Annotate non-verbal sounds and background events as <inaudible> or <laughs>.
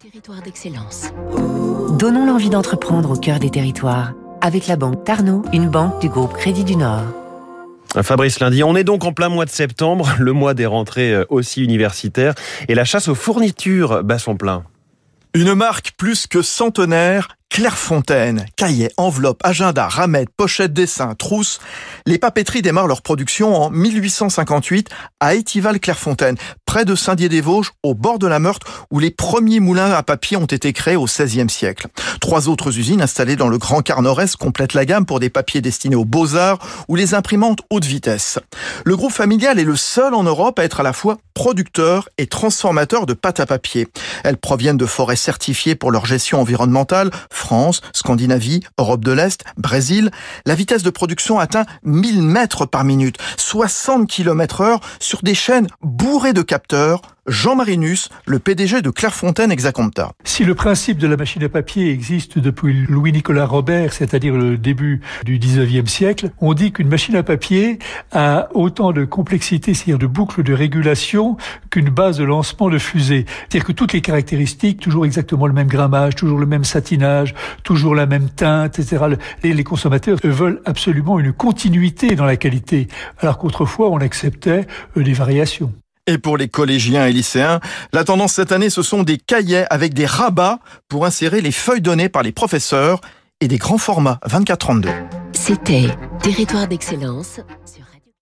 Territoire d'excellence. Donnons l'envie d'entreprendre au cœur des territoires avec la banque Tarno, une banque du groupe Crédit du Nord. Fabrice Lundi, on est donc en plein mois de septembre, <laughs> le mois des rentrées euh, aussi universitaires, et la chasse aux fournitures bat son plein. Une marque plus que centenaire Clairefontaine, cahiers, enveloppes, agenda, ramettes, pochettes, dessins, trousses. Les papeteries démarrent leur production en 1858 à Étival-Clairefontaine, près de Saint-Dié-des-Vosges, au bord de la Meurthe, où les premiers moulins à papier ont été créés au XVIe siècle. Trois autres usines installées dans le Grand Quart Nord-Est complètent la gamme pour des papiers destinés aux beaux-arts ou les imprimantes haute vitesse. Le groupe familial est le seul en Europe à être à la fois producteur et transformateur de pâte à papier. Elles proviennent de forêts certifiées pour leur gestion environnementale, France, Scandinavie, Europe de l'Est, Brésil, la vitesse de production atteint 1000 mètres par minute, 60 km heure sur des chaînes bourrées de capteurs Jean Marinus, le PDG de Clairefontaine Exacompta. Si le principe de la machine à papier existe depuis Louis-Nicolas Robert, c'est-à-dire le début du 19e siècle, on dit qu'une machine à papier a autant de complexité, c'est-à-dire de boucles de régulation, qu'une base de lancement de fusée. C'est-à-dire que toutes les caractéristiques, toujours exactement le même grammage, toujours le même satinage, toujours la même teinte, etc. Les, consommateurs veulent absolument une continuité dans la qualité, alors qu'autrefois on acceptait euh, des variations. Et pour les collégiens et lycéens, la tendance cette année, ce sont des cahiers avec des rabats pour insérer les feuilles données par les professeurs et des grands formats 24-32. C'était Territoire d'excellence sur